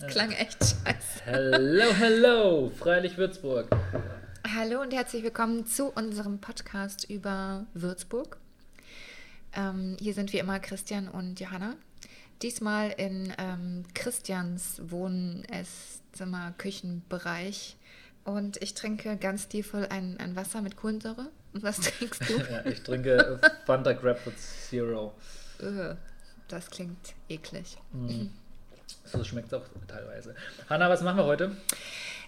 Das klang echt scheiße. Hello, hello, Freilich Würzburg. Hallo und herzlich willkommen zu unserem Podcast über Würzburg. Ähm, hier sind wie immer Christian und Johanna. Diesmal in ähm, Christians Wohn-, Esszimmer-, Küchenbereich. Und ich trinke ganz stilvoll ein, ein Wasser mit Kohlensäure. Und was trinkst du? ja, ich trinke Fanta Grab with Zero. Das klingt eklig. Mm. So schmeckt es auch teilweise. Hanna, was machen wir heute?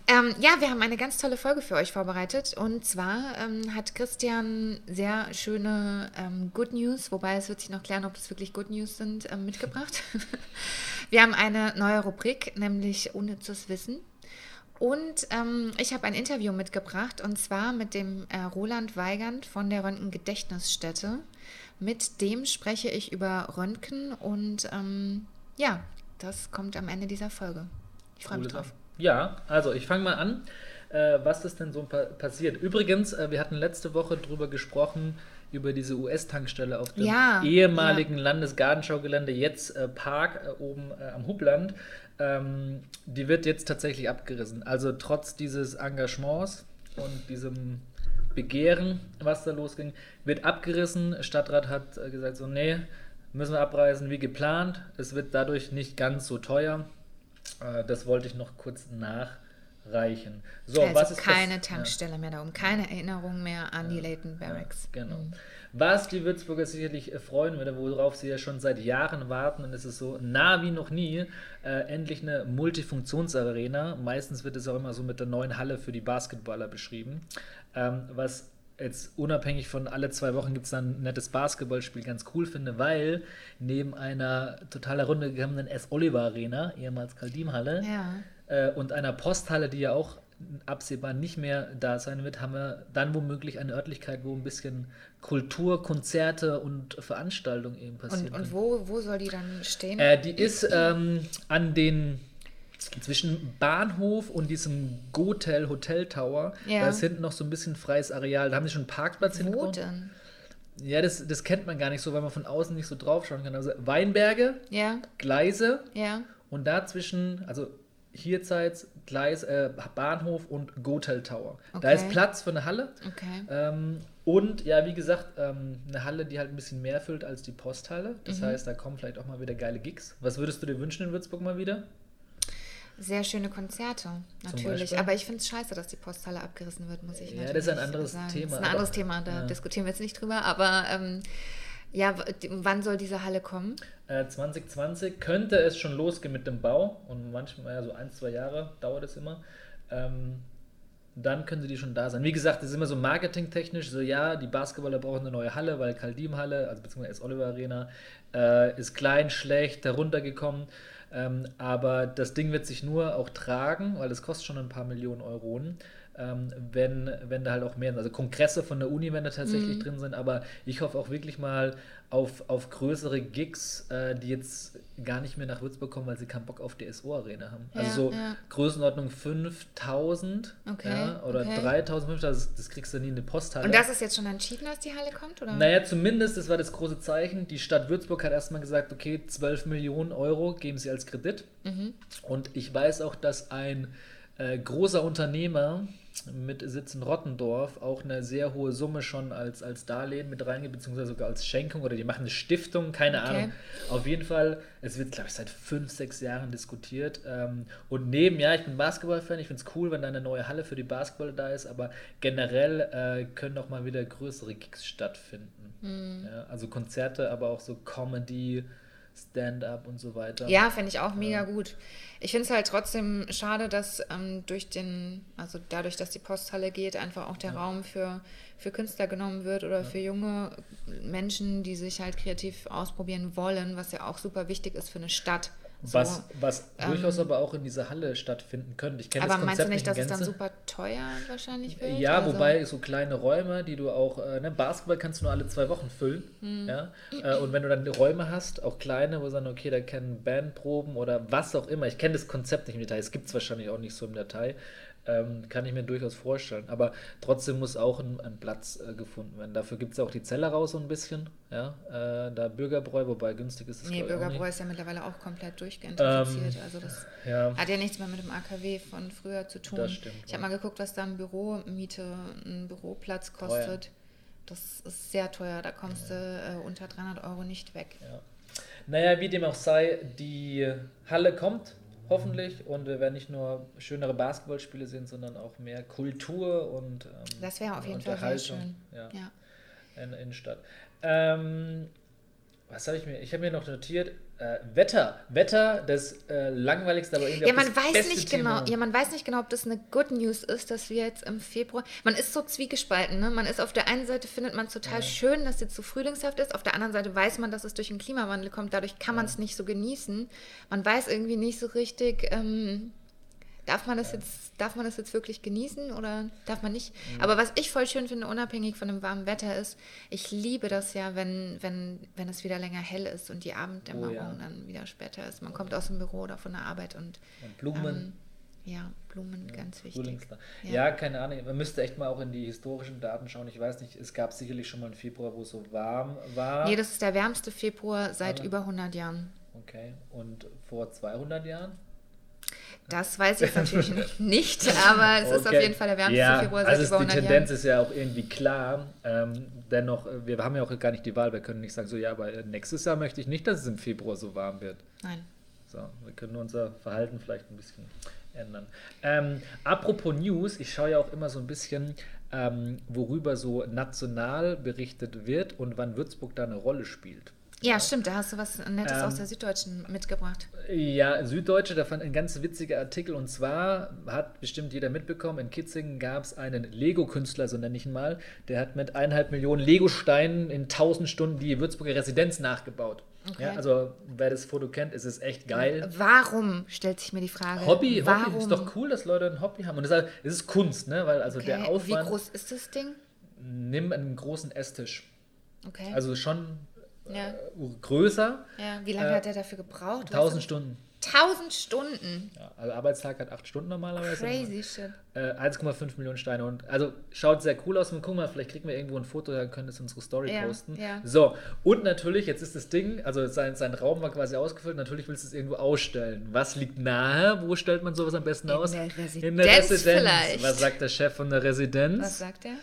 Ähm, ja, wir haben eine ganz tolle Folge für euch vorbereitet. Und zwar ähm, hat Christian sehr schöne ähm, Good News, wobei es wird sich noch klären, ob es wirklich Good News sind, ähm, mitgebracht. wir haben eine neue Rubrik, nämlich Unnützes Wissen. Und ähm, ich habe ein Interview mitgebracht und zwar mit dem äh, Roland Weigand von der Röntgen Gedächtnisstätte. Mit dem spreche ich über Röntgen und ähm, ja, das kommt am Ende dieser Folge. Ich freue mich drauf. Ja, also ich fange mal an. Äh, was ist denn so pa passiert? Übrigens, äh, wir hatten letzte Woche darüber gesprochen, über diese US-Tankstelle auf dem ja, ehemaligen ja. Landesgartenschaugelände, jetzt äh, Park äh, oben äh, am Hubland. Ähm, die wird jetzt tatsächlich abgerissen. Also trotz dieses Engagements und diesem Begehren, was da losging, wird abgerissen. Stadtrat hat äh, gesagt, so, nee, müssen wir abreisen wie geplant. Es wird dadurch nicht ganz so teuer. Äh, das wollte ich noch kurz nachreichen. So, also was ist keine? Tankstelle ja. mehr da oben, keine Erinnerung mehr an ja. die Leighton Barracks. Ja, genau. Mhm. Was die Würzburger sicherlich freuen würde, worauf sie ja schon seit Jahren warten, und es ist so nah wie noch nie, äh, endlich eine Multifunktionsarena. Meistens wird es auch immer so mit der neuen Halle für die Basketballer beschrieben, ähm, was jetzt unabhängig von alle zwei Wochen gibt es dann ein nettes Basketballspiel ganz cool finde, weil neben einer total heruntergekommenen S. Oliver Arena, ehemals Kaldim-Halle, ja. äh, und einer Posthalle, die ja auch absehbar nicht mehr da sein wird, haben wir dann womöglich eine Örtlichkeit, wo ein bisschen Kultur, Konzerte und Veranstaltungen eben passieren. Und, und wo, wo soll die dann stehen? Äh, die ist ähm, an den zwischen Bahnhof und diesem Gotel Hotel Tower, ja. da ist hinten noch so ein bisschen freies Areal. Da haben sie schon einen Parkplatz Wo hingebaut. denn? Ja, das, das kennt man gar nicht so, weil man von außen nicht so drauf schauen kann. Also Weinberge, ja. Gleise ja. und dazwischen, also hierseits Gleis, äh, Bahnhof und Gotel Tower. Okay. Da ist Platz für eine Halle. Okay. Ähm, und ja, wie gesagt, ähm, eine Halle, die halt ein bisschen mehr füllt als die Posthalle. Das mhm. heißt, da kommen vielleicht auch mal wieder geile Gigs. Was würdest du dir wünschen in Würzburg mal wieder? Sehr schöne Konzerte, natürlich. Aber ich finde es scheiße, dass die Posthalle abgerissen wird, muss ich ja, natürlich Ja, das ist ein anderes sagen. Thema. Das ist ein anderes Thema, da ja. diskutieren wir jetzt nicht drüber. Aber ähm, ja, wann soll diese Halle kommen? Äh, 2020 könnte es schon losgehen mit dem Bau. Und manchmal, ja, so ein, zwei Jahre dauert es immer. Ähm, dann können sie die schon da sein. Wie gesagt, das ist immer so marketingtechnisch, so ja, die Basketballer brauchen eine neue Halle, weil Kaldim Halle, also beziehungsweise S. Oliver Arena, äh, ist klein, schlecht, heruntergekommen. Ähm, aber das Ding wird sich nur auch tragen, weil es kostet schon ein paar Millionen Euro, ähm, wenn, wenn da halt auch mehr sind. Also Kongresse von der Uni, wenn da tatsächlich mhm. drin sind. Aber ich hoffe auch wirklich mal auf, auf größere Gigs, äh, die jetzt gar nicht mehr nach Würzburg kommen, weil sie keinen Bock auf die SO-Arena haben. Also ja, so ja. Größenordnung 5000 okay, ja, oder okay. 3000, das, das kriegst du nie in die Posthalle. Und das ist jetzt schon entschieden, dass die Halle kommt? Oder? Naja, zumindest, das war das große Zeichen. Die Stadt Würzburg hat erstmal gesagt, okay, 12 Millionen Euro geben sie als Kredit. Mhm. Und ich weiß auch, dass ein äh, großer Unternehmer mit Sitz in Rottendorf auch eine sehr hohe Summe schon als, als Darlehen mit reingeht, beziehungsweise sogar als Schenkung oder die machen eine Stiftung, keine okay. Ahnung. Auf jeden Fall, es wird, glaube ich, seit fünf, sechs Jahren diskutiert. Ähm, und neben, ja, ich bin Basketball-Fan, ich finde es cool, wenn da eine neue Halle für die Basketball da ist, aber generell äh, können auch mal wieder größere Gigs stattfinden. Mhm. Ja, also Konzerte, aber auch so Comedy, Stand-up und so weiter. Ja, finde ich auch mega ja. gut. Ich finde es halt trotzdem schade, dass ähm, durch den, also dadurch, dass die Posthalle geht, einfach auch der ja. Raum für, für Künstler genommen wird oder ja. für junge Menschen, die sich halt kreativ ausprobieren wollen, was ja auch super wichtig ist für eine Stadt. So, was was ähm, durchaus aber auch in dieser Halle stattfinden könnte. Ich kenne das Konzept meinst du nicht, dass es dann super teuer wahrscheinlich wird? Ja, also? wobei so kleine Räume, die du auch, äh, ne, Basketball kannst du nur alle zwei Wochen füllen. Hm. Ja? Äh, und wenn du dann Räume hast, auch kleine, wo sagen, okay, da können Bandproben oder was auch immer. Ich kenne das Konzept nicht im Detail. Es gibt es wahrscheinlich auch nicht so im Detail. Ähm, kann ich mir durchaus vorstellen. Aber trotzdem muss auch ein, ein Platz äh, gefunden werden. Dafür gibt es auch die Zelle raus so ein bisschen. Ja, äh, da Bürgerbräu, wobei günstig ist es Nee, Bürgerbräu ist ja mittlerweile auch komplett durchgentrifiziert. Ähm, also das ja. hat ja nichts mehr mit dem AKW von früher zu tun. Das stimmt. Ich habe mal geguckt, was da ein Büromiete, ein Büroplatz kostet. Teuer. Das ist sehr teuer. Da kommst du äh, unter 300 Euro nicht weg. Ja. Naja, wie dem auch sei, die Halle kommt hoffentlich. Und wir werden nicht nur schönere Basketballspiele sehen, sondern auch mehr Kultur und ähm, Das wäre auf jeden Fall sehr schön. Ja, Ja. in der Innenstadt. Ähm, was habe ich mir? Ich habe mir noch notiert, äh, Wetter. Wetter, das äh, langweiligste, aber irgendwie Ja, man das weiß beste nicht Thema. genau, ja, man weiß nicht genau, ob das eine Good News ist, dass wir jetzt im Februar. Man ist so zwiegespalten, ne? Man ist auf der einen Seite findet man es total schön, dass jetzt so frühlingshaft ist, auf der anderen Seite weiß man, dass es durch den Klimawandel kommt, dadurch kann man es nicht so genießen. Man weiß irgendwie nicht so richtig, ähm, darf man das jetzt, darf man das jetzt wirklich genießen oder darf man nicht? Mhm. Aber was ich voll schön finde, unabhängig von dem warmen Wetter, ist, ich liebe das ja, wenn, wenn, wenn es wieder länger hell ist und die Abenddämmerung Oh ja. dann wieder später ist. Man kommt aus dem Büro oder von der Arbeit und Und Blumen. ähm, ja, Blumen, ganz wichtig. Ja. Ja. keine Ahnung. Man müsste echt mal auch in die historischen Daten schauen. Ich weiß nicht, es gab sicherlich schon mal einen Februar, wo es so warm war. Nee, das ist der wärmste Februar seit Aber- über 100 Jahren. okay. Und vor 200 Jahren? Das weiß ich natürlich nicht, aber es ist auf Okay. jeden Fall der wärmste ja, Februar seit also über es- 100 die Tendenz Jahren. ist ja auch irgendwie klar. Ähm, dennoch, äh, wir haben ja auch gar nicht die Wahl. Wir können nicht sagen, so ja, aber äh, nächstes Jahr möchte ich nicht, dass es im Februar so warm wird. Nein. So, wir können unser Verhalten vielleicht ein bisschen ändern. Ähm, apropos News, ich schaue ja auch immer so ein bisschen, ähm, worüber so national berichtet wird und wann Würzburg da eine Rolle spielt. Ja, stimmt, da hast du was Nettes Ähm, aus der Süddeutschen mitgebracht. Ja, Süddeutsche, da fand ein ganz witziger Artikel und zwar hat bestimmt jeder mitbekommen, in Kitzingen gab es einen Lego-Künstler, so nenne ich ihn mal, der hat mit eineinhalb Millionen Lego-Steinen in 1000 Stunden die Würzburger Residenz nachgebaut. Okay. Ja, also wer das Foto kennt, ist es echt geil. Warum, stellt sich mir die Frage. Hobby, Warum? Hobby, ist doch cool, dass Leute ein Hobby haben. Und es ist Kunst, ne? Weil also Okay. der Wie Aufwand, groß ist das Ding? nimm einen großen Esstisch. Okay. Also schon ja. äh, größer, ja. Wie lange äh, hat er dafür gebraucht? 1000 Stunden. 1000 Stunden. Ja, also Arbeitstag hat 8 Stunden normalerweise. Crazy shit. Äh, 1,5 Millionen Steine. Und also schaut sehr cool aus. Und guck mal, vielleicht kriegen wir irgendwo ein Foto, dann können es unsere Story Ja, posten. ja. So, und natürlich, jetzt ist das Ding, also sein, sein Raum war quasi ausgefüllt, natürlich willst du es irgendwo ausstellen. Was liegt nahe? Wo stellt man sowas am besten In aus? der In der Residenz Residenz. vielleicht. Was sagt der Chef von der Residenz? Was sagt er?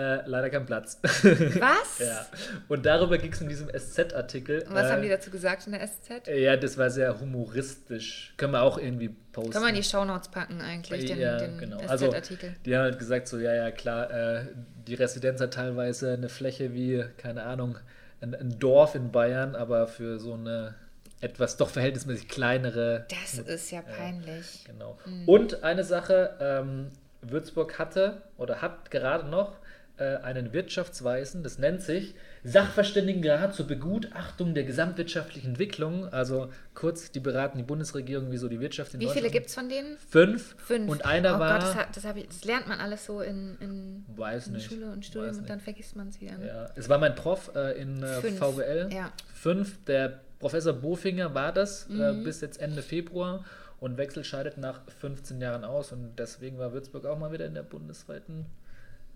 Äh, leider kein Platz. Was? ja. Und darüber ging es in diesem SZ-Artikel. Und was äh, haben die dazu gesagt in der SZ? Ja, das war sehr humoristisch. Können wir auch irgendwie posten. Kann man in die Shownotes packen eigentlich, den, Ja, den genau. Also, SZ-Artikel. Die haben halt gesagt, so, ja, ja, klar, äh, die Residenz hat teilweise eine Fläche wie, keine Ahnung, ein, ein Dorf in Bayern, aber für so eine etwas doch verhältnismäßig kleinere. das ist ja peinlich. Genau. Mhm. Und eine Sache, ähm, Würzburg hatte oder hat gerade noch äh, einen Wirtschaftsweisen, das nennt sich Sachverständigenrat zur Begutachtung der gesamtwirtschaftlichen Entwicklung. Also kurz, die beraten die Bundesregierung, wieso die Wirtschaft in Wie viele gibt es von denen? Fünf. Fünf. Und einer oh war. Gott, das, hat, das, ich, das lernt man alles so in, in, in. Schule und Studium und dann vergisst man es wieder. Ne? Ja, es war mein Prof äh, in äh, Fünf, VWL. ja. Fünf. Der Professor Bofinger war das äh, Mhm. bis jetzt Ende Februar und Wechsel scheidet nach 15 Jahren aus und deswegen war Würzburg auch mal wieder in der bundesweiten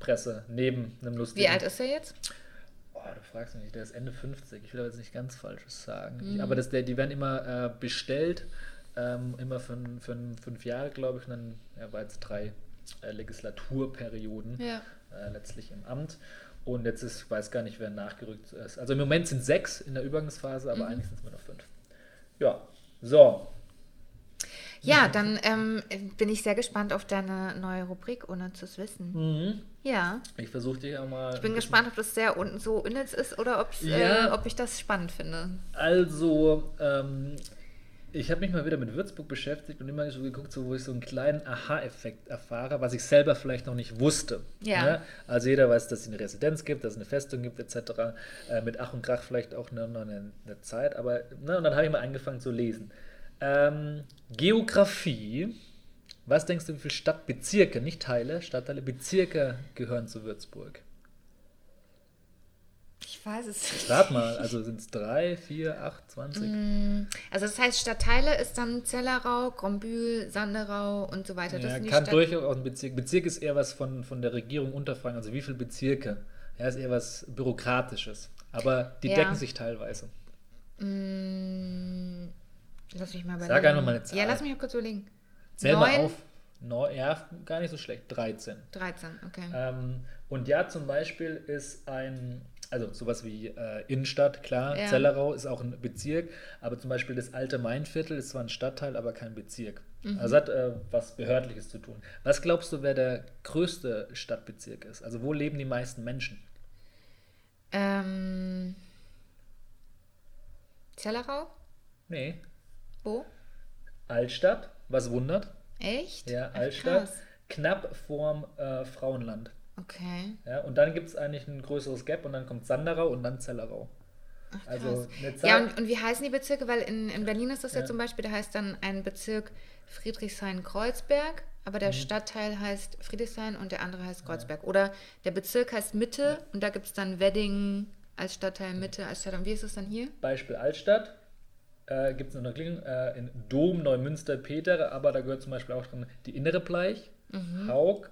Presse, neben einem lustigen... Wie alt ist er jetzt? Oh, du fragst mich nicht, der ist Ende 50. Ich will aber jetzt nicht ganz Falsches sagen. Mhm. Aber das, der, die werden immer äh, bestellt, ähm, immer für, für fünf Jahre, glaube ich, und dann ja, war jetzt drei äh, Legislaturperioden Ja. äh, letztlich im Amt. Und jetzt ist, ich weiß gar nicht, wer nachgerückt ist. Also im Moment sind sechs in der Übergangsphase, aber Mhm. eigentlich sind es nur noch fünf. Ja, so. Ja, dann ähm, bin ich sehr gespannt auf deine neue Rubrik, ohne zu es wissen. Mhm. Ja. Ich versuche dich auch mal. Ich bin gespannt, ob das sehr un so unnütz ist oder äh, Ja. ob ich das spannend finde. Also, ähm, ich habe mich mal wieder mit Würzburg beschäftigt und immer so geguckt, so, wo ich so einen kleinen Aha-Effekt erfahre, was ich selber vielleicht noch nicht wusste. Ja. Ne? Also jeder weiß, dass es eine Residenz gibt, dass es eine Festung gibt, etc. Äh, mit Ach und Krach vielleicht auch noch eine, eine Zeit. Aber ne, und dann habe ich mal angefangen zu lesen. Ähm, Geografie. Was denkst du, wie viele Stadtbezirke, nicht Teile, Stadtteile, Bezirke gehören zu Würzburg? Ich weiß es nicht. Rat mal, also sind es 3, 4, 8, 20? Also das heißt, Stadtteile ist dann Zellerau, Grombühl, Sanderau und so weiter. Das Ja, kann Stadt- durchaus auch ein Bezirk. Bezirk ist eher was von, von der Regierung Unterfranken, also wie viele Bezirke. Ja, ist eher was Bürokratisches. Aber die Ja. decken sich teilweise. Mm, Lass mich mal überlegen. Sag einfach mal eine Zahl. Ja, lass mich mal kurz überlegen. Zähl mal Neun? auf. Neu, ja, gar nicht so schlecht. 13. 13, okay. Ähm, und ja, zum Beispiel ist ein, also sowas wie äh, Innenstadt, klar, Ja. Zellerau ist auch ein Bezirk, aber zum Beispiel das alte Mainviertel ist zwar ein Stadtteil, aber kein Bezirk. Mhm. Also hat äh, was Behördliches zu tun. Was glaubst du, wer der größte Stadtbezirk ist? Also wo leben die meisten Menschen? Ähm, Zellerau? Nee, Wo? Altstadt, was wundert? Echt? Ja, Ach, Altstadt, krass. knapp vorm äh, Frauenland. Okay. Ja, und dann gibt es eigentlich ein größeres Gap und dann kommt Sanderau und dann Zellerau. also eine Zahl, Ja, und, und wie heißen die Bezirke? Weil in, in Berlin ist das ja. Ja. zum Beispiel, da heißt dann ein Bezirk Friedrichshain-Kreuzberg, aber der Stadtteil heißt Friedrichshain und der andere heißt Kreuzberg. Oder der Bezirk heißt Mitte und da gibt es dann Wedding als Stadtteil Mitte, als Stadtteil. Und wie ist es dann hier? Beispiel Altstadt. Äh, gibt es eine Erklärung äh, in Dom, Neumünster, Peter, aber da gehört zum Beispiel auch drin die innere Bleich, Mhm. Haug,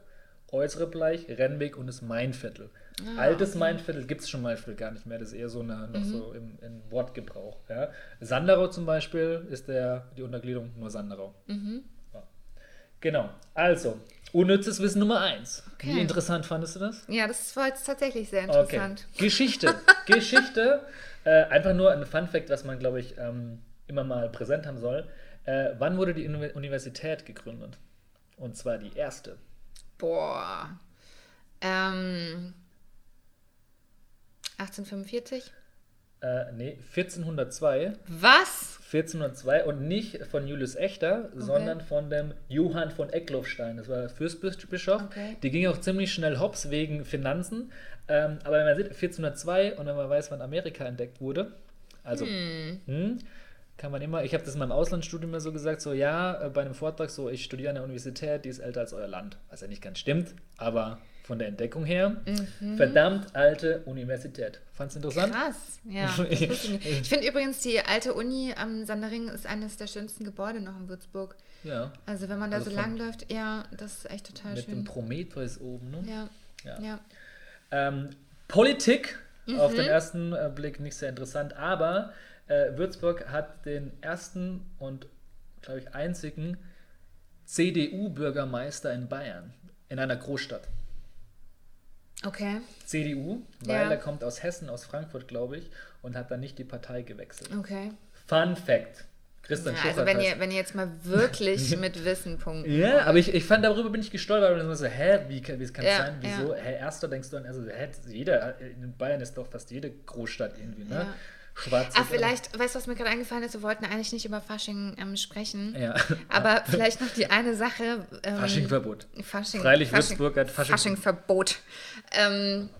äußere Bleich, Rennweg und das Mainviertel. Ah, Altes Mainviertel gibt es schon mal gar nicht mehr, das ist eher so eine, Mhm. noch so im, im Wortgebrauch. Ja. Sanderau zum Beispiel ist der, die Untergliederung nur Sanderau. Mhm. Genau, also, unnützes Wissen Nummer 1. Okay. Wie interessant fandest du das? Ja, das war jetzt tatsächlich sehr Okay. interessant. Geschichte. Geschichte. Äh, einfach nur ein Fun Fact, was man, glaube ich, ähm, immer mal präsent haben soll. Äh, wann wurde die Uni- Universität gegründet? Und zwar die erste. Boah. Ähm, 1845? Äh, nee, 1402. Was? 1402 und nicht von Julius Echter, sondern von dem Johann von Eckloffstein. Das war Fürstbischof. Okay. Die ging auch ziemlich schnell hops wegen Finanzen. Ähm, aber wenn man sieht, 1402 und wenn man weiß, wann Amerika entdeckt wurde, also hm, kann man immer, ich habe das in meinem Auslandsstudium immer so gesagt, so ja, äh, bei einem Vortrag so, ich studiere an der Universität, die ist älter als euer Land. Was ja nicht ganz stimmt, aber von der Entdeckung her, verdammt alte Universität. Fand's interessant? Krass, ja. ich finde übrigens, die alte Uni am Sandering ist eines der schönsten Gebäude noch in Würzburg. Ja. Also wenn man da Also so von- lang läuft, ja, das ist echt total Mit dem schön. Prometheus oben, ne? Ja, Ja. ja. Ähm, Politik, auf Mhm. den ersten äh, Blick nicht sehr interessant, aber äh, Würzburg hat den ersten und, glaube ich, einzigen CDU-Bürgermeister in Bayern, in einer Großstadt. Okay, CDU, weil Ja. er kommt aus Hessen, aus Frankfurt, glaube ich, und hat dann nicht die Partei gewechselt. okay. Fun Fact. Christian Ja, also wenn ihr, wenn ihr jetzt mal wirklich mit Wissen punkten Ja, wollt. aber ich, ich fand, darüber bin ich gestolpert und so, hä, wie, wie kann es Ja, sein? Wieso? ja. Hä, erster denkst du an, also hä, jeder, in Bayern ist doch fast jede Großstadt irgendwie, ne? Ja. Schwarz. Ah, vielleicht, weißt du, was mir gerade eingefallen ist? Wir wollten eigentlich nicht über Fasching ähm, sprechen. Ja. Aber vielleicht noch die eine Sache. Ähm, Faschingverbot. Fasching, Freilich, Fasching, Würzburg hat Fasching- Faschingverbot. Ähm,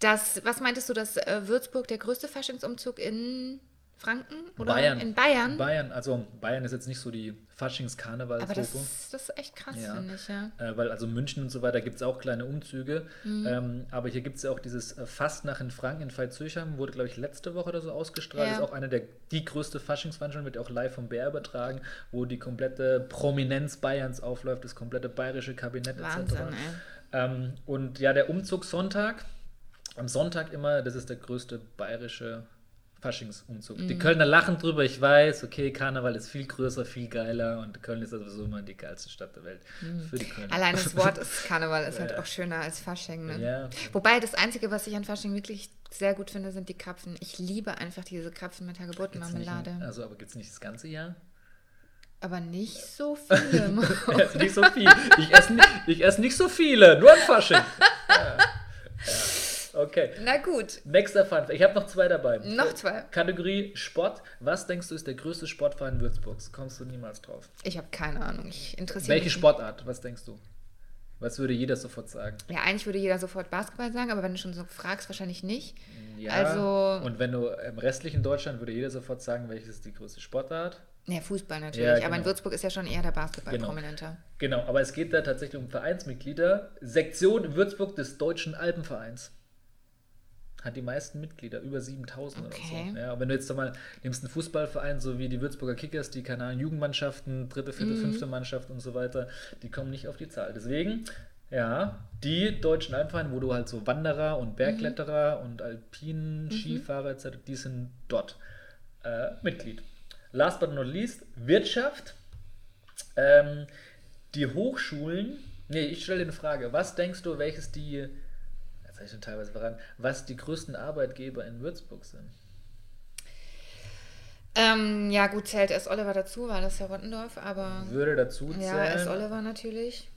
das, was meintest du, dass äh, Würzburg der größte Faschingsumzug in Franken? Oder Bayern. In Bayern? Bayern, also Bayern ist jetzt nicht so die Aber das, das ist echt krass, Ja. finde ich, ja. Äh, weil also München und so weiter gibt es auch kleine Umzüge. Mhm. Ähm, aber hier gibt es ja auch dieses äh, Fastnacht in Franken in Veitshöchheim, wurde, glaube ich, letzte Woche oder so ausgestrahlt. Ja. Ist auch eine der die größte Faschingsveranstaltung, wird auch live vom BR übertragen, wo die komplette Prominenz Bayerns aufläuft, das komplette bayerische Kabinett Wahnsinn, etc. Ähm, und ja, der Umzug Sonntag, am Sonntag immer, das ist der größte bayerische Faschingsumzug. Mhm. Die Kölner lachen drüber, ich weiß, okay, Karneval ist viel größer, viel geiler und Köln ist sowieso immer die geilste Stadt der Welt. Für die Kölner. Mhm. Allein das Wort ist Karneval ist halt Ja. auch schöner als Fasching. Ne? Ja. Wobei das Einzige, was ich an Fasching wirklich sehr gut finde, sind die Krapfen. Ich liebe einfach diese Krapfen mit Gibt's Hagebutten-Marmelade. Nicht, also, aber gibt es nicht das ganze Jahr? Aber nicht so viele. Nicht so viel. Ich esse nicht, ich ess nicht so viele, nur ein Fasching. Ja. Ja. Okay. Na gut, Nächster Fun. Ich habe noch zwei dabei. noch zwei. Kategorie Sport. Was denkst du ist der größte Sportverein Würzburgs? Kommst du niemals drauf? Ich habe keine Ahnung. Ich interessiere Welche mich. Sportart? Was denkst du? Was würde jeder sofort sagen? Ja, eigentlich würde jeder sofort Basketball sagen, aber wenn du schon so fragst, wahrscheinlich nicht. Ja. Also- Und wenn du im restlichen Deutschland würde jeder sofort sagen, welches ist die größte Sportart? Ja, Fußball natürlich. Ja, Aber in genau. Würzburg ist ja schon eher der Basketball Genau. prominenter. Genau, aber es geht da tatsächlich um Vereinsmitglieder. Sektion Würzburg des Deutschen Alpenvereins. Hat die meisten Mitglieder, über 7000 Okay. oder so. Ja, wenn du jetzt mal nimmst einen Fußballverein, so wie die Würzburger Kickers, die, keine Ahnung, Jugendmannschaften, dritte, vierte, Mhm. fünfte Mannschaft und so weiter, die kommen nicht auf die Zahl. Deswegen, ja, die deutschen Alpenvereine, wo du halt so Wanderer und Bergkletterer und Alpinen, Skifahrer etc., die sind dort äh, Mitglied. Last but not least, Wirtschaft. Ähm, die Hochschulen, nee, ich stelle dir eine Frage. Was denkst du, welches die, schon teilweise verraten, was die größten Arbeitgeber in Würzburg sind? Ähm, ja, gut, zählt S. Oliver dazu, weil das ja Rottendorf, aber. Würde dazu zählen. Ja, S. Oliver natürlich.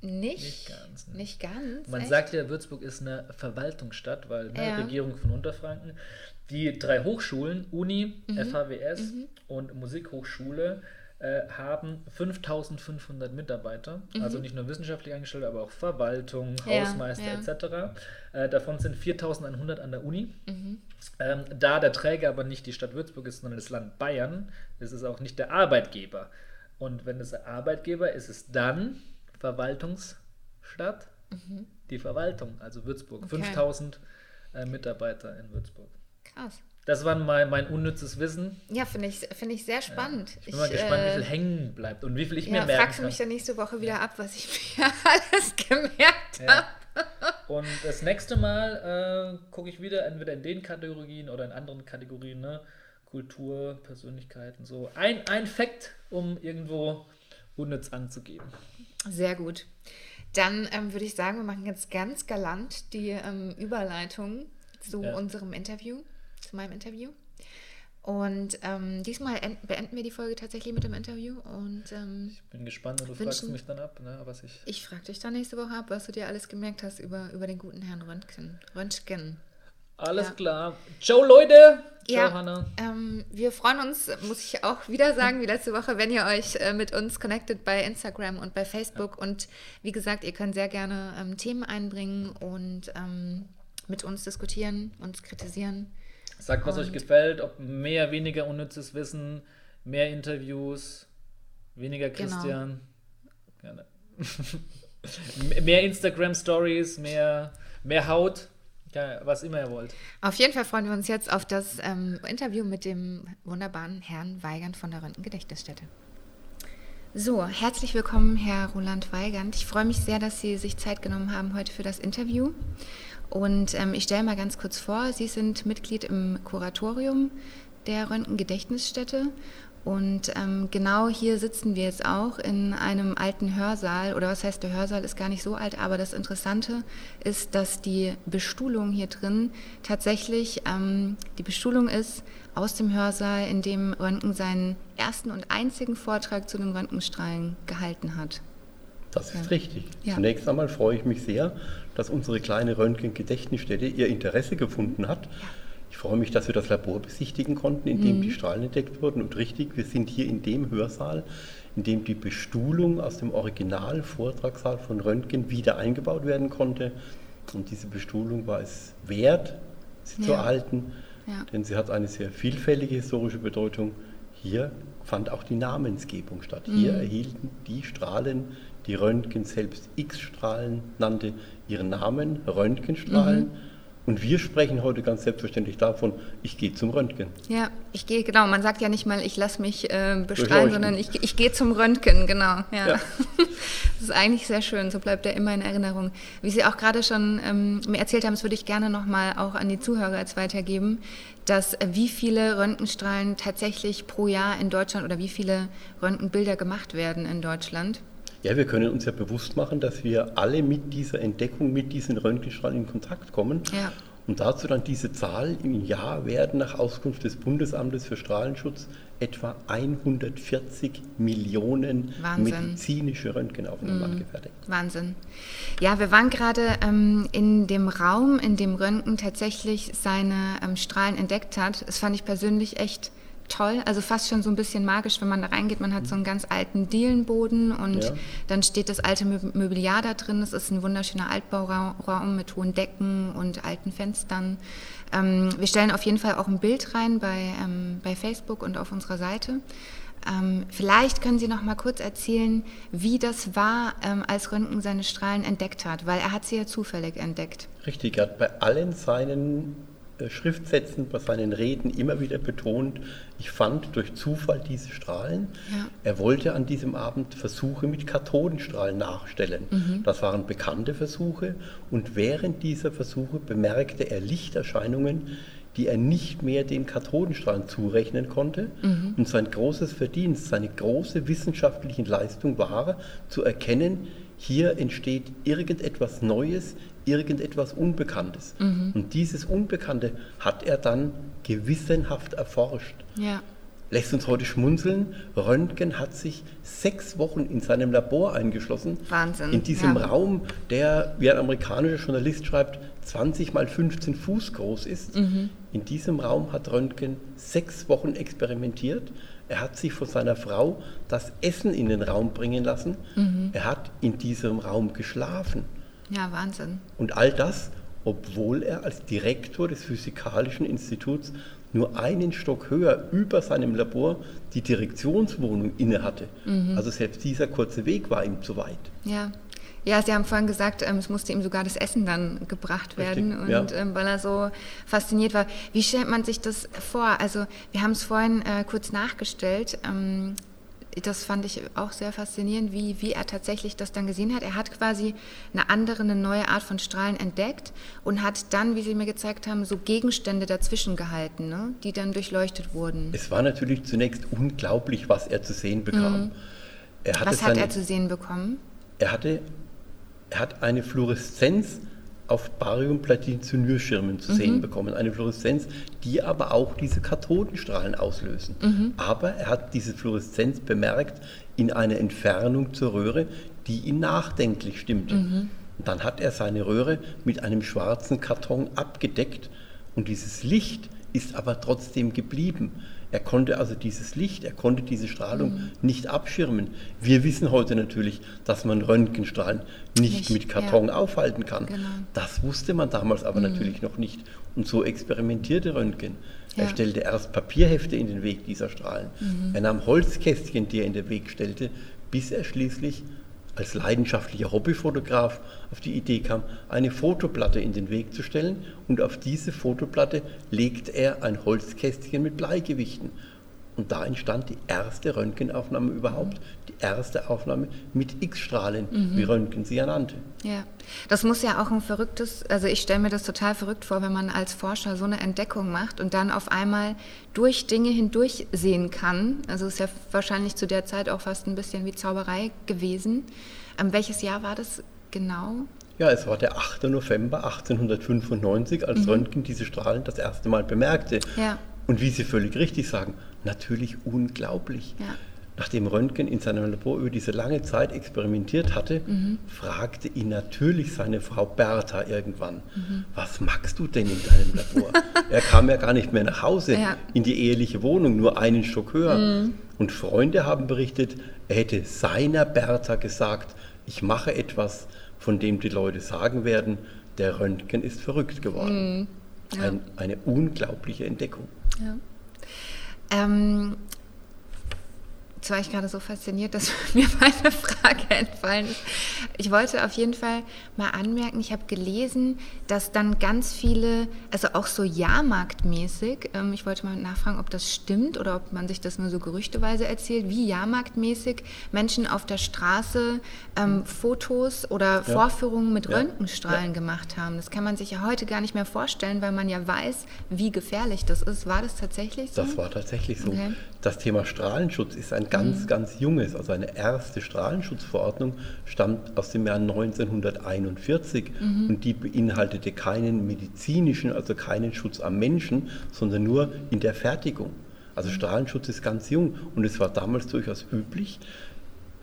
Nicht. Nicht ganz, ne? Nicht ganz. Man echt? sagt ja, Würzburg ist eine Verwaltungsstadt, weil ne, Ja. Regierung von Unterfranken. Die drei Hochschulen, Uni, Mhm. FHWS und Musikhochschule, äh, haben 5500 Mitarbeiter. Also nicht nur wissenschaftlich Angestellte, aber auch Verwaltung, Mhm. Ja, Hausmeister ja. etc. Äh, davon sind 4100 an der Uni. Mhm. Ähm, da der Träger aber nicht die Stadt Würzburg ist, sondern das Land Bayern, ist es auch nicht der Arbeitgeber. Und wenn es der Arbeitgeber ist, ist es dann Verwaltungsstadt, die Verwaltung, also Würzburg. Mhm. Okay. 5000 äh, Mitarbeiter in Würzburg. Krass. Das war mein, mein unnützes Wissen. Ja, finde ich, finde ich sehr spannend. Ich bin mal gespannt, wie äh, viel hängen bleibt und wie viel ich mir Ja, merken fragst du mich dann nächste Woche wieder ab, was ich mir alles gemerkt Ja. habe. Und das nächste Mal äh, gucke ich wieder entweder in den Kategorien oder in anderen Kategorien, ne? Kultur, Persönlichkeiten, so. Ein, ein Fakt, um irgendwo unnütz anzugeben. Sehr gut. Dann ähm, würde ich sagen, wir machen jetzt ganz galant die ähm, Überleitung zu Ja. unserem Interview, zu meinem Interview. Und ähm, diesmal en- beenden wir die Folge tatsächlich mit dem Interview. Und ähm, Ich bin gespannt und du Wünschen- fragst mich dann ab, ne, was ich. ich frage dich dann nächste Woche ab, was du dir alles gemerkt hast über, über den guten Herrn Röntgen. Röntgen. Alles Ja. klar. Ciao, Leute! Ciao, Ja. Hanna. Ähm, wir freuen uns, muss ich auch wieder sagen, wie letzte Woche, wenn ihr euch äh, mit uns connectet bei Instagram und bei Facebook. Und wie gesagt, ihr könnt sehr gerne ähm, Themen einbringen und ähm, mit uns diskutieren, uns kritisieren. Sagt, was euch Und- gefällt, ob mehr, weniger unnützes Wissen, mehr Interviews, weniger Genau. Christian. Gerne. mehr Instagram-Stories, mehr, mehr Haut. Ja, was immer ihr wollt. Auf jeden Fall freuen wir uns jetzt auf das ähm, Interview mit dem wunderbaren Herrn Weigand von der Röntgen-Gedächtnisstätte. So, herzlich willkommen, Herr Roland Weigand. Ich freue mich sehr, dass Sie sich Zeit genommen haben heute für das Interview. Und ähm, ich stelle mal ganz kurz vor, Sie sind Mitglied im Kuratorium der Röntgen-Gedächtnisstätte. Und ähm, genau hier sitzen wir jetzt auch in einem alten Hörsaal. Oder was heißt, der Hörsaal ist gar nicht so alt, aber das Interessante ist, dass die Bestuhlung hier drin tatsächlich ähm, die Bestuhlung ist aus dem Hörsaal, in dem Röntgen seinen ersten und einzigen Vortrag zu den Röntgenstrahlen gehalten hat. Das ist Ja. richtig. Ja. Zunächst einmal freue ich mich sehr, dass unsere kleine Röntgen-Gedächtnisstätte ihr Interesse gefunden hat. Ich freue mich, dass wir das Labor besichtigen konnten, in Mhm. dem die Strahlen entdeckt wurden. Und richtig, wir sind hier in dem Hörsaal, in dem die Bestuhlung aus dem Original-Vortragssaal von Röntgen wieder eingebaut werden konnte. Und diese Bestuhlung war es wert, sie zu Ja. erhalten, Ja. denn sie hat eine sehr vielfältige historische Bedeutung. Hier fand auch die Namensgebung statt. Hier Mhm. erhielten die Strahlen, die Röntgen selbst X-Strahlen nannte, ihren Namen, Röntgenstrahlen. Mhm. Und wir sprechen heute ganz selbstverständlich davon, ich gehe zum Röntgen. Ja, ich gehe, genau, man sagt ja nicht mal, ich lasse mich äh, bestrahlen, sondern ich, ich gehe zum Röntgen, genau. Ja. Ja. Das ist eigentlich sehr schön, so bleibt er immer in Erinnerung. Wie Sie auch gerade schon ähm, mir erzählt haben, das würde ich gerne nochmal auch an die Zuhörer jetzt weitergeben, dass äh, wie viele Röntgenstrahlen tatsächlich pro Jahr in Deutschland oder wie viele Röntgenbilder gemacht werden in Deutschland. Ja, wir können uns ja bewusst machen, dass wir alle mit dieser Entdeckung, mit diesen Röntgenstrahlen in Kontakt kommen. Ja. Und dazu dann diese Zahl im Jahr werden nach Auskunft des Bundesamtes für Strahlenschutz etwa 140 Millionen Wahnsinn. medizinische Röntgenaufnahmen angefertigt. Wahnsinn. Ja, wir waren gerade ähm, in dem Raum, in dem Röntgen tatsächlich seine ähm, Strahlen entdeckt hat. Das fand ich persönlich echt toll, also fast schon so ein bisschen magisch, wenn man da reingeht. Man hat so einen ganz alten Dielenboden und Ja. dann steht das alte Mö- Mobiliar da drin. Es ist ein wunderschöner Altbauraum mit hohen Decken und alten Fenstern. Ähm, wir stellen auf jeden Fall auch ein Bild rein bei, ähm, bei Facebook und auf unserer Seite. Ähm, vielleicht können Sie noch mal kurz erzählen, wie das war, ähm, als Röntgen seine Strahlen entdeckt hat, weil er hat sie ja zufällig entdeckt. Richtig, er hat bei allen seinen Schriftsätzen, bei seinen Reden immer wieder betont, ich fand durch Zufall diese Strahlen. Ja. Er wollte an diesem Abend Versuche mit Kathodenstrahlen nachstellen. Das waren bekannte Versuche und während dieser Versuche bemerkte er Lichterscheinungen, die er nicht mehr den Kathodenstrahlen zurechnen konnte. Und sein großes Verdienst, seine große wissenschaftliche Leistung war, zu erkennen, hier entsteht irgendetwas Neues, irgendetwas Unbekanntes. Und dieses Unbekannte hat er dann gewissenhaft erforscht. Ja. Lässt uns heute schmunzeln. Röntgen hat sich sechs Wochen in seinem Labor eingeschlossen. Wahnsinn, In diesem ja. Raum, der, wie ein amerikanischer Journalist schreibt, 20 mal 15 Fuß groß ist. Mhm. In diesem Raum hat Röntgen sechs Wochen experimentiert. Er hat sich von seiner Frau das Essen in den Raum bringen lassen. Mhm. Er hat in diesem Raum geschlafen. Ja, Wahnsinn. Und all das, obwohl er als Direktor des Physikalischen Instituts nur einen Stock höher über seinem Labor die Direktionswohnung innehatte. Also selbst dieser kurze Weg war ihm zu weit. Ja. Ja, Sie haben vorhin gesagt, ähm, es musste ihm sogar das Essen dann gebracht werden, Richtig, und ja. ähm, weil er so fasziniert war. Wie stellt man sich das vor? Also wir haben es vorhin äh, kurz nachgestellt. Ähm, das fand ich auch sehr faszinierend, wie, wie er tatsächlich das dann gesehen hat. Er hat quasi eine andere, eine neue Art von Strahlen entdeckt und hat dann, wie Sie mir gezeigt haben, so Gegenstände dazwischen gehalten, ne? die dann durchleuchtet wurden. Es war natürlich zunächst unglaublich, was er zu sehen bekam. Er Mhm. Was hat seine- er zu sehen bekommen? Er hatte, er hat eine Fluoreszenz auf Bariumplatin-Zynürschirmen zu sehen bekommen. Eine Fluoreszenz, die aber auch diese Kathodenstrahlen auslösen. Aber er hat diese Fluoreszenz bemerkt in einer Entfernung zur Röhre, die ihn nachdenklich stimmte. Und dann hat er seine Röhre mit einem schwarzen Karton abgedeckt und dieses Licht ist aber trotzdem geblieben. Er konnte also dieses Licht, er konnte diese Strahlung nicht abschirmen. Wir wissen heute natürlich, dass man Röntgenstrahlen nicht, Nicht, mit Karton ja. aufhalten kann. Genau. Das wusste man damals aber natürlich noch nicht. Und so experimentierte Röntgen. Er Ja. stellte erst Papierhefte in den Weg dieser Strahlen. Er nahm Holzkästchen, die er in den Weg stellte, bis er schließlich als leidenschaftlicher Hobbyfotograf auf die Idee kam, eine Fotoplatte in den Weg zu stellen und auf diese Fotoplatte legte er ein Holzkästchen mit Bleigewichten. Und da entstand die erste Röntgenaufnahme überhaupt, erste Aufnahme mit X-Strahlen, wie Röntgen sie ja nannte. Ja, das muss ja auch ein verrücktes, also ich stelle mir das total verrückt vor, wenn man als Forscher so eine Entdeckung macht und dann auf einmal durch Dinge hindurch sehen kann. Also ist ja wahrscheinlich zu der Zeit auch fast ein bisschen wie Zauberei gewesen. Ähm, welches Jahr war das genau? Ja, es war der 8. November 1895, als Röntgen diese Strahlen das erste Mal bemerkte. Ja. Und wie Sie völlig richtig sagen, natürlich unglaublich. Ja. Nachdem Röntgen in seinem Labor über diese lange Zeit experimentiert hatte, fragte ihn natürlich seine Frau Bertha irgendwann, was magst du denn in deinem Labor? er kam ja gar nicht mehr nach Hause Ja. in die eheliche Wohnung, nur einen Stock höher. Und Freunde haben berichtet, er hätte seiner Bertha gesagt, ich mache etwas, von dem die Leute sagen werden, der Röntgen ist verrückt geworden. Ja. Ein, eine unglaubliche Entdeckung. Ja. Ähm, jetzt war ich gerade so fasziniert, dass mir meine Frage entfallen ist. Ich wollte auf jeden Fall mal anmerken, ich habe gelesen, dass dann ganz viele, also auch so Jahrmarktmäßig, ähm, ich wollte mal nachfragen, ob das stimmt oder ob man sich das nur so gerüchteweise erzählt, wie Jahrmarktmäßig Menschen auf der Straße ähm, Fotos oder Vorführungen mit Ja. Röntgenstrahlen gemacht haben. Das kann man sich ja heute gar nicht mehr vorstellen, weil man ja weiß, wie gefährlich das ist. War das tatsächlich so? Das war tatsächlich so. Okay. Das Thema Strahlenschutz ist ein ganz, ganz junges, also eine erste Strahlenschutzverordnung stammt aus dem Jahr 1941 und die beinhaltete keinen medizinischen, also keinen Schutz am Menschen, sondern nur in der Fertigung. Also Strahlenschutz ist ganz jung. Und es war damals durchaus üblich,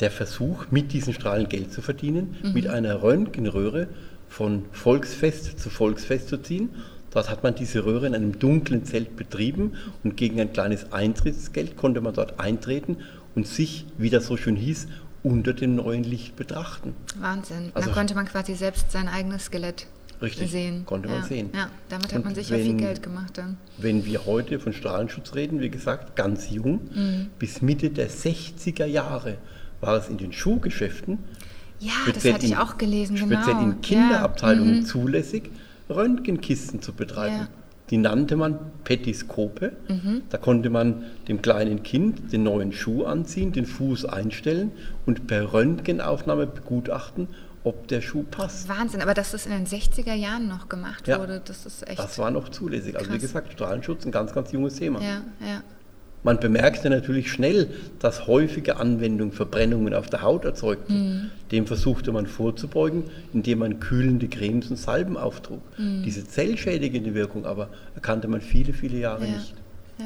der Versuch, mit diesen Strahlen Geld zu verdienen, mit einer Röntgenröhre von Volksfest zu Volksfest zu ziehen. Dort hat man diese Röhre in einem dunklen Zelt betrieben und gegen ein kleines Eintrittsgeld konnte man dort eintreten und sich, wie das so schön hieß, unter dem neuen Licht betrachten. Wahnsinn. Also- da konnte man quasi selbst sein eigenes Skelett Richtig, sehen. konnte man ja. sehen. Ja, damit hat Und man sicher viel wenn- Geld gemacht dann. Wenn wir heute von Strahlenschutz reden, wie gesagt, ganz jung, Mhm. bis Mitte der 60er Jahre war es in den Schuhgeschäften, Ja, das speziell hatte ich in- auch gelesen, speziell genau. in Kinderabteilungen Ja. Mhm. zulässig, Röntgenkisten zu betreiben. Ja. Die nannte man Petiskope. Mhm. Da konnte man dem kleinen Kind den neuen Schuh anziehen, den Fuß einstellen und per Röntgenaufnahme begutachten, ob der Schuh passt. Wahnsinn, aber dass das in den 60er Jahren noch gemacht Ja. wurde, das ist echt. Das war noch zulässig. Also wie Krass. gesagt, Strahlenschutz ein ganz, ganz junges Thema. ja, ja. Man bemerkte natürlich schnell, dass häufige Anwendung Verbrennungen auf der Haut erzeugte. Mhm. Dem versuchte man vorzubeugen, indem man kühlende Cremes und Salben auftrug. Mhm. Diese zellschädigende Wirkung aber erkannte man viele, viele Jahre Ja. nicht. Ja.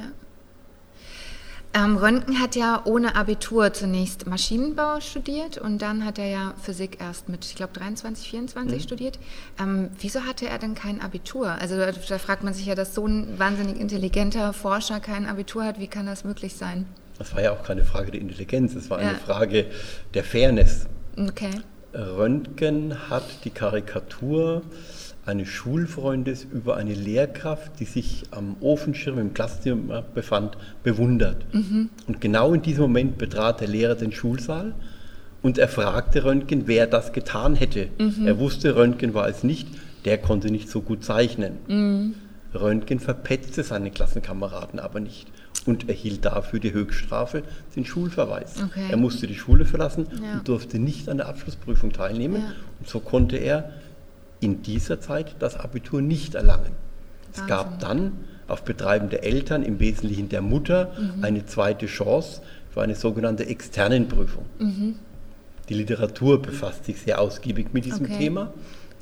Ähm, Röntgen hat ja ohne Abitur zunächst Maschinenbau studiert und dann hat er ja Physik erst mit, ich glaube, 23, 24 Mhm. studiert. Ähm, wieso hatte er denn kein Abitur? Also da, da fragt man sich ja, dass so ein wahnsinnig intelligenter Forscher kein Abitur hat. Wie kann das möglich sein? Das war ja auch keine Frage der Intelligenz, es war eine Ja. Frage der Fairness. Okay. Röntgen hat die Karikatur eines Schulfreundes über eine Lehrkraft, die sich am Ofenschirm im Klassenzimmer befand, bewundert. Und genau in diesem Moment betrat der Lehrer den Schulsaal und er fragte Röntgen, wer das getan hätte. Er wusste, Röntgen war es nicht, der konnte nicht so gut zeichnen. Röntgen verpetzte seine Klassenkameraden aber nicht und erhielt dafür die Höchststrafe, den Schulverweis. Okay. Er musste die Schule verlassen Ja. und durfte nicht an der Abschlussprüfung teilnehmen. Ja. Und so konnte er in dieser Zeit das Abitur nicht erlangen. Es Wahnsinn. gab dann auf Betreiben der Eltern, im Wesentlichen der Mutter, Mhm. eine zweite Chance für eine sogenannte externen Prüfung. Mhm. Die Literatur befasst sich sehr ausgiebig mit diesem Okay. Thema.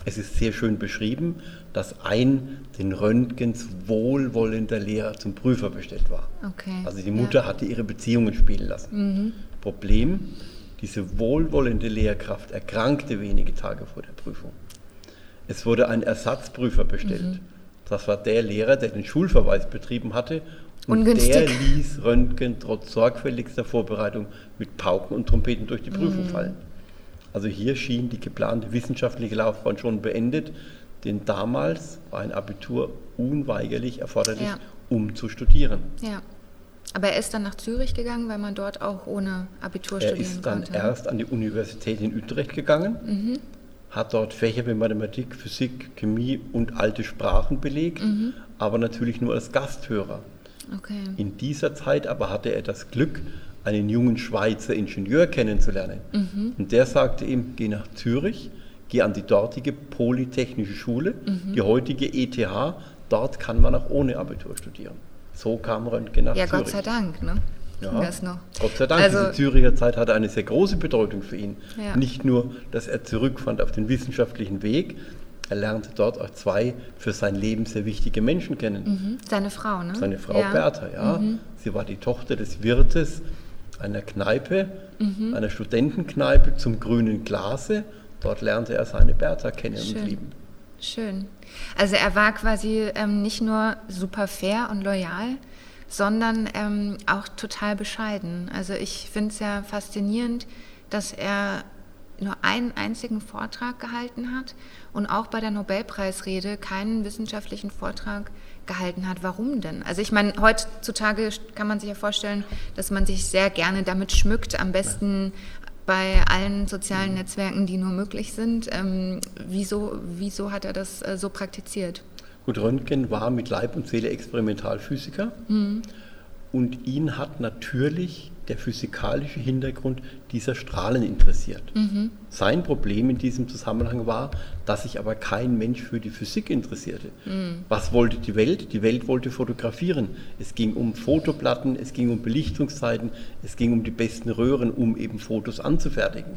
Es ist sehr schön beschrieben, dass ein den Röntgens wohlwollender Lehrer zum Prüfer bestellt war. Okay. Also die Ja. Mutter hatte ihre Beziehungen spielen lassen. Problem, diese wohlwollende Lehrkraft erkrankte wenige Tage vor der Prüfung. Es wurde ein Ersatzprüfer bestellt. Das war der Lehrer, der den Schulverweis betrieben hatte. Und Ungünstig. der ließ Röntgen trotz sorgfältigster Vorbereitung mit Pauken und Trompeten durch die Prüfung fallen. Also hier schien die geplante wissenschaftliche Laufbahn schon beendet, denn damals war ein Abitur unweigerlich erforderlich, Ja. um zu studieren. Ja. Aber er ist dann nach Zürich gegangen, weil man dort auch ohne Abitur Er studieren ist dann konnte. erst an die Universität in Utrecht gegangen, Mhm. Hat dort Fächer wie Mathematik, Physik, Chemie und alte Sprachen belegt, Mhm. aber natürlich nur als Gasthörer. Okay. In dieser Zeit aber hatte er das Glück, einen jungen Schweizer Ingenieur kennenzulernen. Mhm. Und der sagte ihm, geh nach Zürich, geh an die dortige Polytechnische Schule, Mhm. die heutige ETH, dort kann man auch ohne Abitur studieren. So kam Röntgen nach Ja, Zürich. Gott sei Dank, ne? Ja, das noch. Gott sei Dank, Also- diese Züricher Zeit hatte eine sehr große Bedeutung für ihn. Ja. Nicht nur, dass er zurückfand auf den wissenschaftlichen Weg, er lernte dort auch zwei für sein Leben sehr wichtige Menschen kennen. Mhm. Seine Frau, ne? Seine Frau ja. Bertha, ja. Mhm. Sie war die Tochter des Wirtes einer Kneipe, Mhm. einer Studentenkneipe zum grünen Glase. Dort lernte er seine Bertha kennen Schön. und lieben. Schön. Also er war quasi ähm, nicht nur super fair und loyal, sondern ähm, auch total bescheiden. Also ich finde es ja faszinierend, dass er nur einen einzigen Vortrag gehalten hat und auch bei der Nobelpreisrede keinen wissenschaftlichen Vortrag gehalten hat. Warum denn? Also ich meine, heutzutage kann man sich ja vorstellen, dass man sich sehr gerne damit schmückt, am besten bei allen sozialen Netzwerken, die nur möglich sind. Ähm, wieso, wieso hat er das äh, so praktiziert? Gut, Röntgen war mit Leib und Seele Experimentalphysiker Mhm. und ihn hat natürlich der physikalische Hintergrund dieser Strahlen interessiert. Mhm. Sein Problem in diesem Zusammenhang war, dass sich aber kein Mensch für die Physik interessierte. Mhm. Was wollte die Welt? Die Welt wollte fotografieren. Es ging um Fotoplatten, es ging um Belichtungszeiten, es ging um die besten Röhren, um eben Fotos anzufertigen.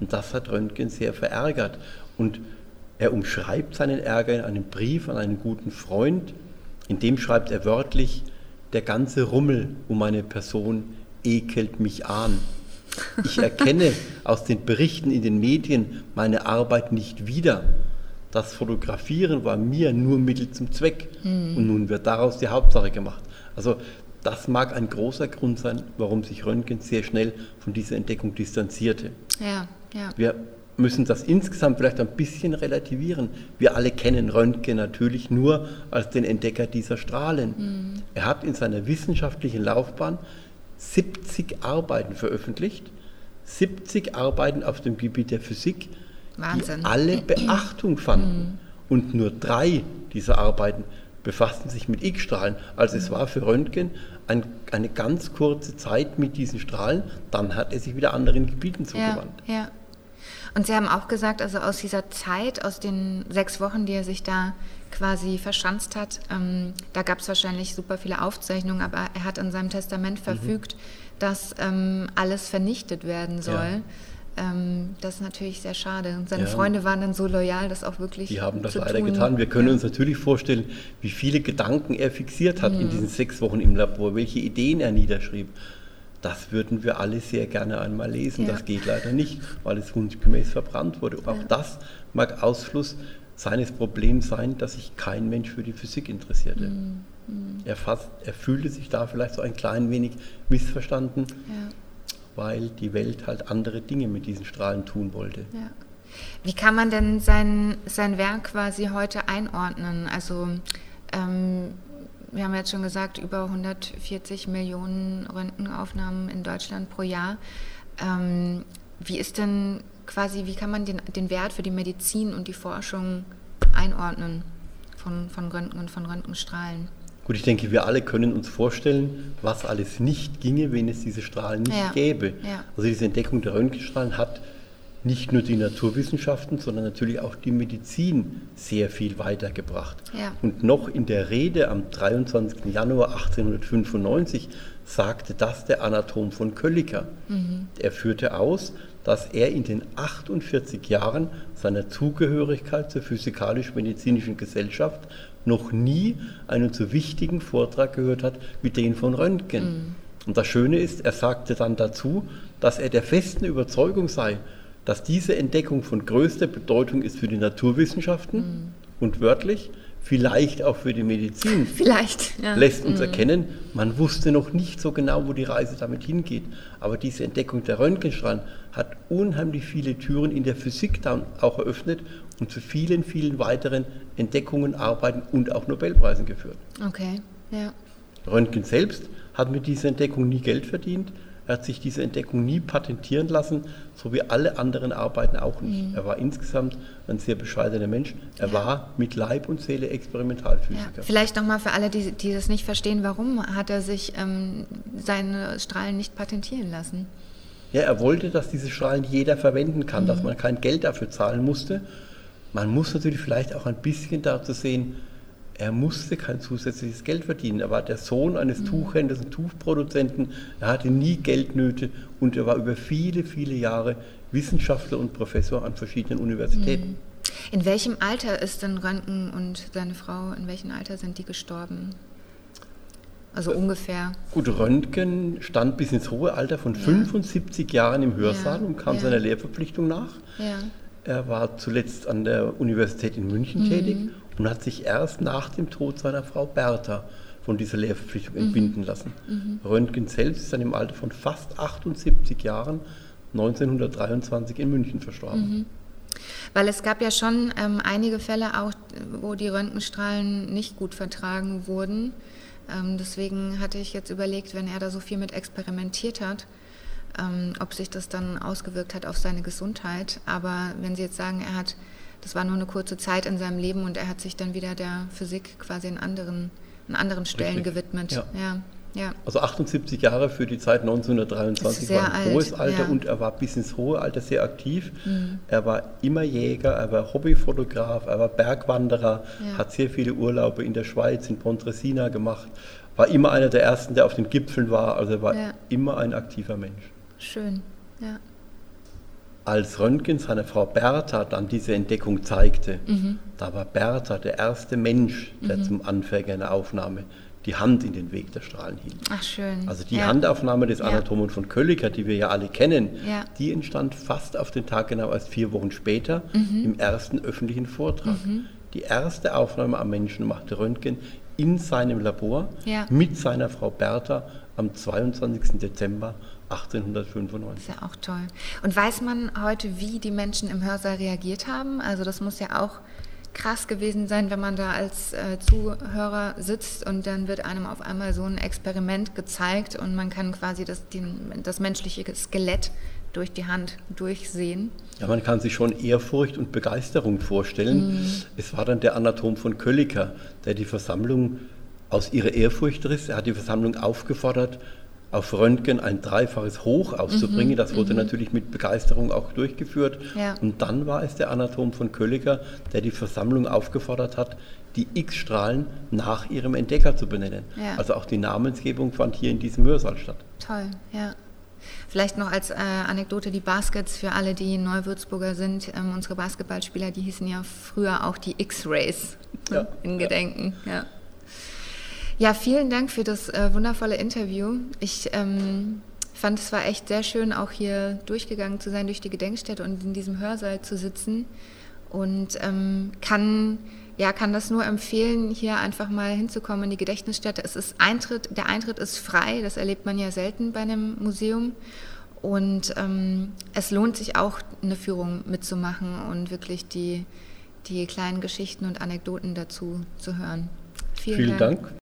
Und das hat Röntgen sehr verärgert. Und er umschreibt seinen Ärger in einem Brief an einen guten Freund. In dem schreibt er wörtlich, der ganze Rummel um meine Person ekelt mich an. Ich erkenne aus den Berichten in den Medien meine Arbeit nicht wieder. Das Fotografieren war mir nur Mittel zum Zweck. Und nun wird daraus die Hauptsache gemacht. Also das mag ein großer Grund sein, warum sich Röntgen sehr schnell von dieser Entdeckung distanzierte. Ja, ja. Wir müssen das insgesamt vielleicht ein bisschen relativieren. Wir alle kennen Röntgen natürlich nur als den Entdecker dieser Strahlen. Er hat in seiner wissenschaftlichen Laufbahn 70 Arbeiten veröffentlicht, 70 Arbeiten auf dem Gebiet der Physik, Wahnsinn. die alle Beachtung fanden. Und nur drei dieser Arbeiten befassten sich mit X-Strahlen. Also es war für Röntgen ein, eine ganz kurze Zeit mit diesen Strahlen, dann hat er sich wieder anderen Gebieten Ja, zugewandt. ja. Und Sie haben auch gesagt, also aus dieser Zeit, aus den sechs Wochen, die er sich da quasi verschanzt hat, ähm, da gab es wahrscheinlich super viele Aufzeichnungen, aber er hat in seinem Testament Mhm. verfügt, dass ähm, alles vernichtet werden soll. Ähm, das ist natürlich sehr schade. Und seine Ja. Freunde waren dann so loyal, das auch wirklich Die haben das leider tun. getan. Wir können ja. uns natürlich vorstellen, wie viele Gedanken er fixiert hat Mhm. in diesen sechs Wochen im Labor, welche Ideen er niederschrieb. Das würden wir alle sehr gerne einmal lesen. Ja. Das geht leider nicht, weil es wunschgemäß verbrannt wurde. Auch das mag Ausfluss seines Problems sein, dass sich kein Mensch für die Physik interessierte. Mhm. Er, fast, er fühlte sich da vielleicht so ein klein wenig missverstanden, Ja. weil die Welt halt andere Dinge mit diesen Strahlen tun wollte. Ja. Wie kann man denn sein, sein Werk quasi heute einordnen? Also ähm, wir haben jetzt schon gesagt, über 140 Millionen Röntgenaufnahmen in Deutschland pro Jahr. Ähm, wie ist denn quasi, wie kann man den, den Wert für die Medizin und die Forschung einordnen von, von Röntgen und von Röntgenstrahlen? Gut, ich denke, wir alle können uns vorstellen, was alles nicht ginge, wenn es diese Strahlen nicht Ja, gäbe. ja. Also diese Entdeckung der Röntgenstrahlen hat nicht nur die Naturwissenschaften, sondern natürlich auch die Medizin sehr viel weitergebracht. Ja. Und noch in der Rede am 23. Januar 1895 sagte das der Anatom von Kölliker. Mhm. Er führte aus, dass er in den 48 Jahren seiner Zugehörigkeit zur Physikalisch-Medizinischen Gesellschaft noch nie einen so wichtigen Vortrag gehört hat wie den von Röntgen. Und das Schöne ist, er sagte dann dazu, dass er der festen Überzeugung sei, dass diese Entdeckung von größter Bedeutung ist für die Naturwissenschaften und wörtlich vielleicht auch für die Medizin Vielleicht. Ja. lässt uns erkennen, man wusste noch nicht so genau, wo die Reise damit hingeht. Aber diese Entdeckung der Röntgenstrahlen hat unheimlich viele Türen in der Physik dann auch eröffnet und zu vielen, vielen weiteren Entdeckungen, Arbeiten und auch Nobelpreisen geführt. Okay, ja. Röntgen selbst hat mit dieser Entdeckung nie Geld verdient. Er hat sich diese Entdeckung nie patentieren lassen, so wie alle anderen Arbeiten auch nicht. Er war insgesamt ein sehr bescheidener Mensch. Er war mit Leib und Seele Ja, Experimentalphysiker. vielleicht nochmal für alle, die, die das nicht verstehen, warum hat er sich ähm, seine Strahlen nicht patentieren lassen? Ja, er wollte, dass diese Strahlen jeder verwenden kann, dass man kein Geld dafür zahlen musste. Man muss natürlich vielleicht auch ein bisschen dazu sehen, er musste kein zusätzliches Geld verdienen. Er war der Sohn eines Tuchhändlers und Tuchproduzenten. Er hatte nie Geldnöte und er war über viele, viele Jahre Wissenschaftler und Professor an verschiedenen Universitäten. In welchem Alter ist denn Röntgen und seine Frau, in welchem Alter sind die gestorben? Also ungefähr. Gut, Röntgen stand bis ins hohe Alter von 75 Jahren im Hörsaal Ja, und kam ja. seiner Lehrverpflichtung nach. Ja. Er war zuletzt an der Universität in München tätig und hat sich erst nach dem Tod seiner Frau Bertha von dieser Lehrverpflichtung entbinden lassen. Röntgen selbst ist dann im Alter von fast 78 Jahren 1923 in München verstorben. Weil es gab ja schon ähm, einige Fälle auch, wo die Röntgenstrahlen nicht gut vertragen wurden. Ähm, deswegen hatte ich jetzt überlegt, wenn er da so viel mit experimentiert hat, ähm, ob sich das dann ausgewirkt hat auf seine Gesundheit. Aber wenn Sie jetzt sagen, er hat, das war nur eine kurze Zeit in seinem Leben und er hat sich dann wieder der Physik quasi in anderen, an anderen Stellen Richtig. gewidmet. Ja. ja. ja. Also 78 Jahre für die Zeit 1923 Das ist sehr war ein alt, hohes Alter ja. Mhm. und er war bis ins hohe Alter sehr aktiv. Er war immer Jäger, er war Hobbyfotograf, er war Bergwanderer, Ja. hat sehr viele Urlaube in der Schweiz, in Pontresina gemacht, war immer einer der ersten, der auf den Gipfeln war, also er war immer ein aktiver Mensch. Schön. Ja. Als Röntgen seiner Frau Bertha dann diese Entdeckung zeigte, Mhm. da war Bertha der erste Mensch, der zum Anfänger einer Aufnahme die Hand in den Weg der Strahlen hielt. Ach, schön. Also die ja. Handaufnahme des Ja. Anatomen von Kölliker, die wir ja alle kennen, Ja. die entstand fast auf den Tag genau erst vier Wochen später Mhm. im ersten öffentlichen Vortrag. Die erste Aufnahme am Menschen machte Röntgen in seinem Labor Ja. mit seiner Frau Bertha am 22. Dezember 1895. ist ja auch toll. Und weiß man heute, wie die Menschen im Hörsaal reagiert haben? Also das muss ja auch krass gewesen sein, wenn man da als äh, Zuhörer sitzt und dann wird einem auf einmal so ein Experiment gezeigt und man kann quasi das, den, das menschliche Skelett durch die Hand durchsehen. Ja, man kann sich schon Ehrfurcht und Begeisterung vorstellen. Mhm. Es war dann der Anatom von Kölliker, der die Versammlung aus ihrer Ehrfurcht riss. Er hat die Versammlung aufgefordert, auf Röntgen ein dreifaches Hoch auszubringen. das wurde natürlich mit Begeisterung auch durchgeführt. Mhm, Ja. Und dann war es der Anatom von Kölliker, der die Versammlung aufgefordert hat, die X-Strahlen nach ihrem Entdecker zu benennen. Ja. Also auch die Namensgebung fand hier in diesem Hörsaal statt. Toll, ja. Vielleicht noch als äh, Anekdote die Baskets für alle, die Neu-Würzburger sind. Ähm, unsere Basketballspieler, die hießen ja früher auch die X-Rays Ja, in. Gedenken. Ja. Ja, vielen Dank für das äh, wundervolle Interview. Ich ähm, fand, es war echt sehr schön, auch hier durchgegangen zu sein durch die Gedenkstätte und in diesem Hörsaal zu sitzen. Und ähm, kann, ja, kann das nur empfehlen, hier einfach mal hinzukommen in die Gedächtnisstätte. Es ist Eintritt, der Eintritt ist frei, das erlebt man ja selten bei einem Museum. Und ähm, es lohnt sich auch, eine Führung mitzumachen und wirklich die, die kleinen Geschichten und Anekdoten dazu zu hören. Vielen Dank.